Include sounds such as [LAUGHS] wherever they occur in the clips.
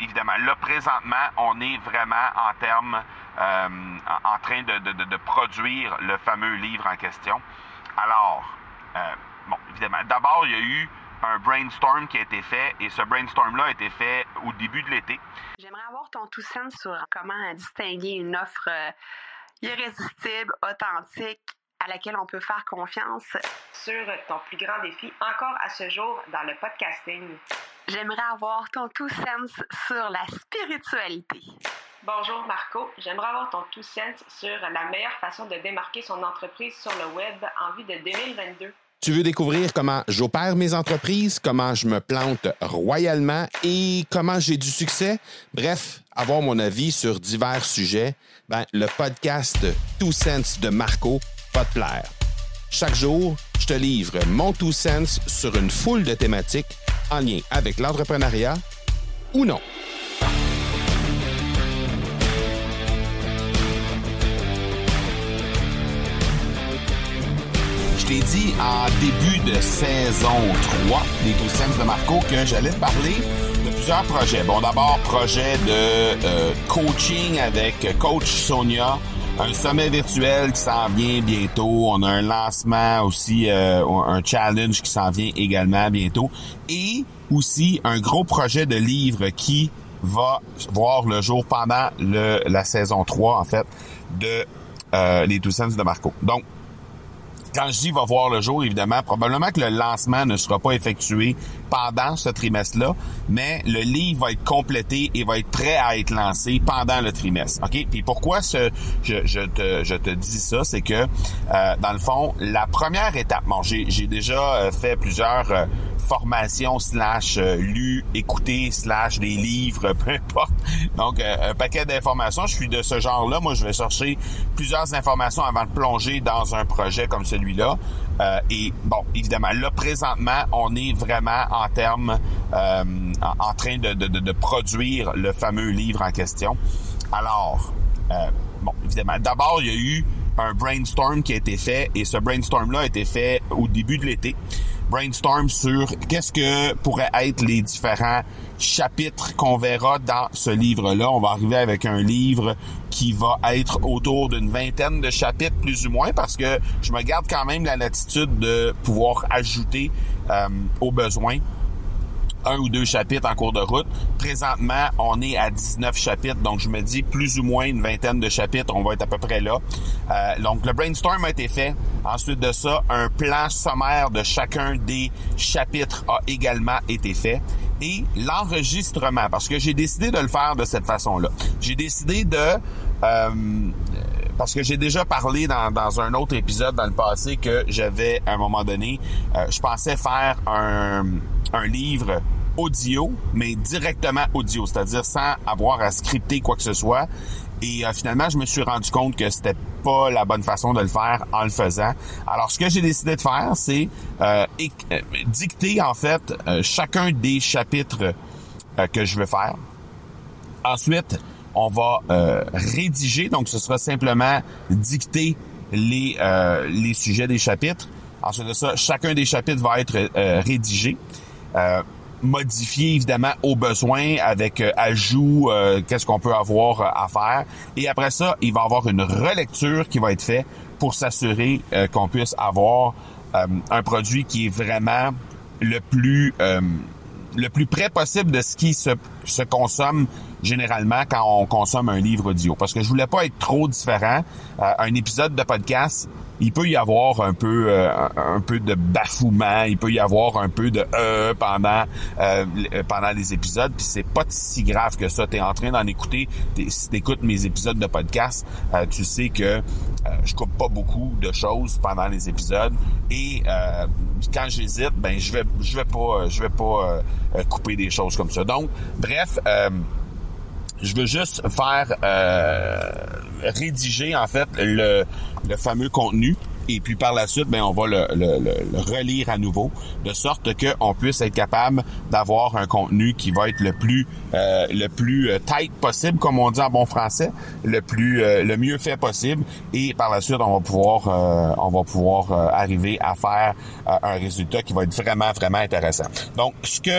évidemment, là, présentement, on est vraiment en termes, euh, en, train de, produire le fameux livre en question. Alors, euh, bon, évidemment, d'abord, il y a eu un brainstorm qui a été fait et ce brainstorm-là a été fait au début de l'été. J'aimerais avoir ton tout sens sur comment distinguer une offre euh, irrésistible, authentique, à laquelle on peut faire confiance. Sur ton plus grand défi encore à ce jour dans le podcasting. J'aimerais avoir ton tout sens sur la spiritualité. Bonjour Marco, j'aimerais avoir ton tout sens sur la meilleure façon de démarquer son entreprise sur le web en vue de 2022. Tu veux découvrir comment j'opère mes entreprises, comment je me plante royalement et comment j'ai du succès? Bref, avoir mon avis sur divers sujets, ben, le podcast Two Sense de Marco va te plaire. Chaque jour, livre mon Two Sense sur une foule de thématiques en lien avec l'entrepreneuriat ou non. t'ai dit en début de saison 3 des Two Cents de Marco que j'allais te parler de plusieurs projets. Bon, d'abord, projet de euh, coaching avec Coach Sonia, un sommet virtuel qui s'en vient bientôt. On a un lancement aussi, euh, un challenge qui s'en vient également bientôt. Et aussi un gros projet de livre qui va voir le jour pendant le, la saison 3, en fait, de euh, les Cents de Marco. Donc, quand je dis va voir le jour, évidemment, probablement que le lancement ne sera pas effectué pendant ce trimestre-là, mais le livre va être complété et va être prêt à être lancé pendant le trimestre. OK? Puis pourquoi ce, je, je, te, je te dis ça, c'est que, euh, dans le fond, la première étape, bon, j'ai, déjà euh, fait plusieurs euh, formations slash lu, écouté, slash des livres, [LAUGHS] peu importe. Donc, un paquet d'informations. Je suis de ce genre-là. Moi, je vais chercher plusieurs informations avant de plonger dans un projet comme celui-là. Euh, et bon, évidemment, là, présentement, on est vraiment en termes, euh, en, train de, de, de, produire le fameux livre en question. Alors, euh, bon, évidemment, d'abord, il y a eu un brainstorm qui a été fait et ce brainstorm-là a été fait au début de l'été. Brainstorm sur qu'est-ce que pourraient être les différents chapitres qu'on verra dans ce livre-là. On va arriver avec un livre qui va être autour d'une vingtaine de chapitres plus ou moins parce que je me garde quand même la latitude de pouvoir ajouter euh, aux besoins un ou deux chapitres en cours de route. Présentement, on est à 19 chapitres, donc je me dis plus ou moins une vingtaine de chapitres, on va être à peu près là. Euh, donc le brainstorm a été fait. Ensuite de ça, un plan sommaire de chacun des chapitres a également été fait. Et l'enregistrement, parce que j'ai décidé de le faire de cette façon-là. J'ai décidé de... Euh, parce que j'ai déjà parlé dans, dans, un autre épisode dans le passé que j'avais, à un moment donné, euh, je pensais faire un, un livre audio, mais directement audio, c'est-à-dire sans avoir à scripter quoi que ce soit. Et euh, finalement, je me suis rendu compte que c'était pas la bonne façon de le faire en le faisant. Alors, ce que j'ai décidé de faire, c'est euh, dicter en fait chacun des chapitres que je veux faire. Ensuite, on va euh, rédiger, donc ce sera simplement dicter les, euh, les sujets des chapitres. Ensuite de ça, chacun des chapitres va être euh, modifié évidemment au besoin avec ajout, qu'est-ce qu'on peut avoir à faire. Et après ça, il va y avoir une relecture qui va être faite pour s'assurer qu'on puisse avoir un produit qui est vraiment le plus le plus près possible de ce qui se, consomme généralement quand on consomme un livre audio. Parce que je voulais pas être trop différent. Euh, un épisode de podcast, il peut y avoir un peu euh, un peu de bafouement, il peut y avoir un peu de euh pendant euh, pendant les épisodes, puis c'est pas si grave que ça. Tu es en train d'en écouter, si tu écoutes mes épisodes de podcast, tu sais que je coupe pas beaucoup de choses pendant les épisodes et quand j'hésite, ben je vais je vais pas je vais pas couper des choses comme ça. Donc bref, je veux juste faire euh, rédiger en fait le, le fameux contenu et puis par la suite, ben on va le, relire à nouveau, de sorte qu'on puisse être capable d'avoir un contenu qui va être le plus euh, le plus euh, tight possible, comme on dit en bon français, le plus euh, le mieux fait possible, et par la suite, on va pouvoir on va pouvoir arriver à faire un résultat qui va être vraiment vraiment intéressant. Donc, ce que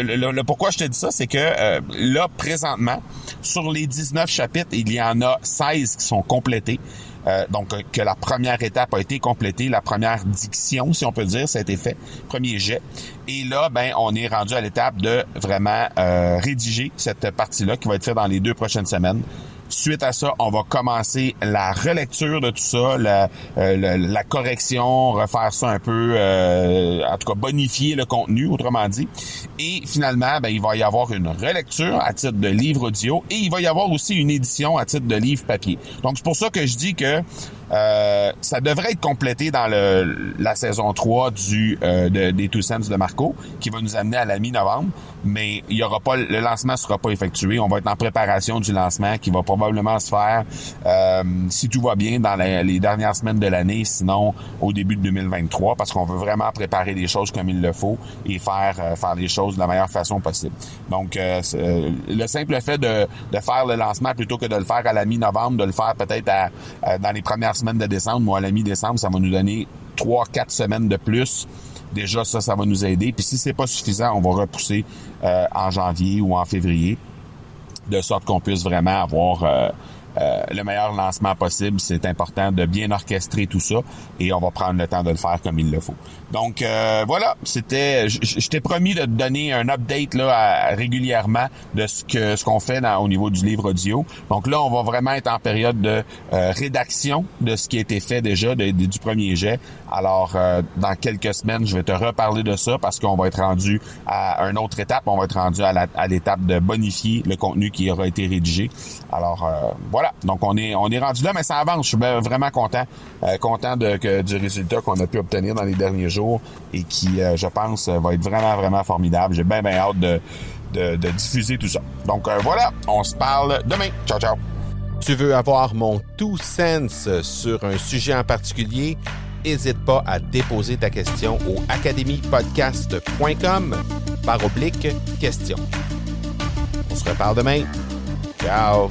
le, pourquoi je te dis ça, c'est que là présentement, sur les 19 chapitres, il y en a 16 qui sont complétés. Euh, donc, euh, que la première étape a été complétée, la première diction, si on peut dire, ça a été fait, premier jet. Et là, ben, on est rendu à l'étape de vraiment euh, rédiger cette partie-là qui va être faite dans les deux prochaines semaines. Suite à ça, on va commencer la relecture de tout ça, la, euh, la, correction, refaire ça un peu, euh, en tout cas bonifier le contenu, autrement dit. Et finalement, ben, il va y avoir une relecture à titre de livre audio et il va y avoir aussi une édition à titre de livre papier. Donc c'est pour ça que je dis que euh, ça devrait être complété dans le, la saison 3 du euh, des Two Cents de Marco, qui va nous amener à la mi-novembre. Mais il y aura pas le lancement sera pas effectué. On va être en préparation du lancement qui va probablement se faire euh, si tout va bien dans les dernières semaines de l'année, sinon au début de 2023, parce qu'on veut vraiment préparer les choses comme il le faut et faire faire les choses de la meilleure façon possible. Donc le simple fait de, de faire le lancement plutôt que de le faire à la mi-novembre, de le faire peut-être à, dans les premières semaine de décembre, moi, à la mi-décembre, ça va nous donner trois, quatre semaines de plus. Déjà, ça, ça va nous aider. Puis si c'est pas suffisant, on va repousser euh, en janvier ou en février, de sorte qu'on puisse vraiment avoir euh, euh, le meilleur lancement possible. C'est important de bien orchestrer tout ça et on va prendre le temps de le faire comme il le faut. Donc euh, voilà, c'était, je t'ai promis de te donner un update là régulièrement de ce que ce qu'on fait au niveau du livre audio. Donc là, on va vraiment être en période de euh, rédaction de ce qui a été fait déjà du premier jet. Alors dans quelques semaines, je vais te reparler de ça parce qu'on va être rendu à une autre étape. On va être rendu à l'étape de bonifier le contenu qui aura été rédigé. Alors voilà. Donc on est on est rendu là, mais ça avance. Je suis vraiment content, content de, du résultat qu'on a pu obtenir dans les derniers jours et qui, euh, je pense, va être vraiment, vraiment formidable. J'ai bien, bien hâte de, diffuser tout ça. Donc euh, voilà, on se parle demain. Ciao, ciao. Tu veux avoir mon tout sens sur un sujet en particulier? N'hésite pas à déposer ta question au academypodcast.com par oblique question. On se reparle demain. Ciao!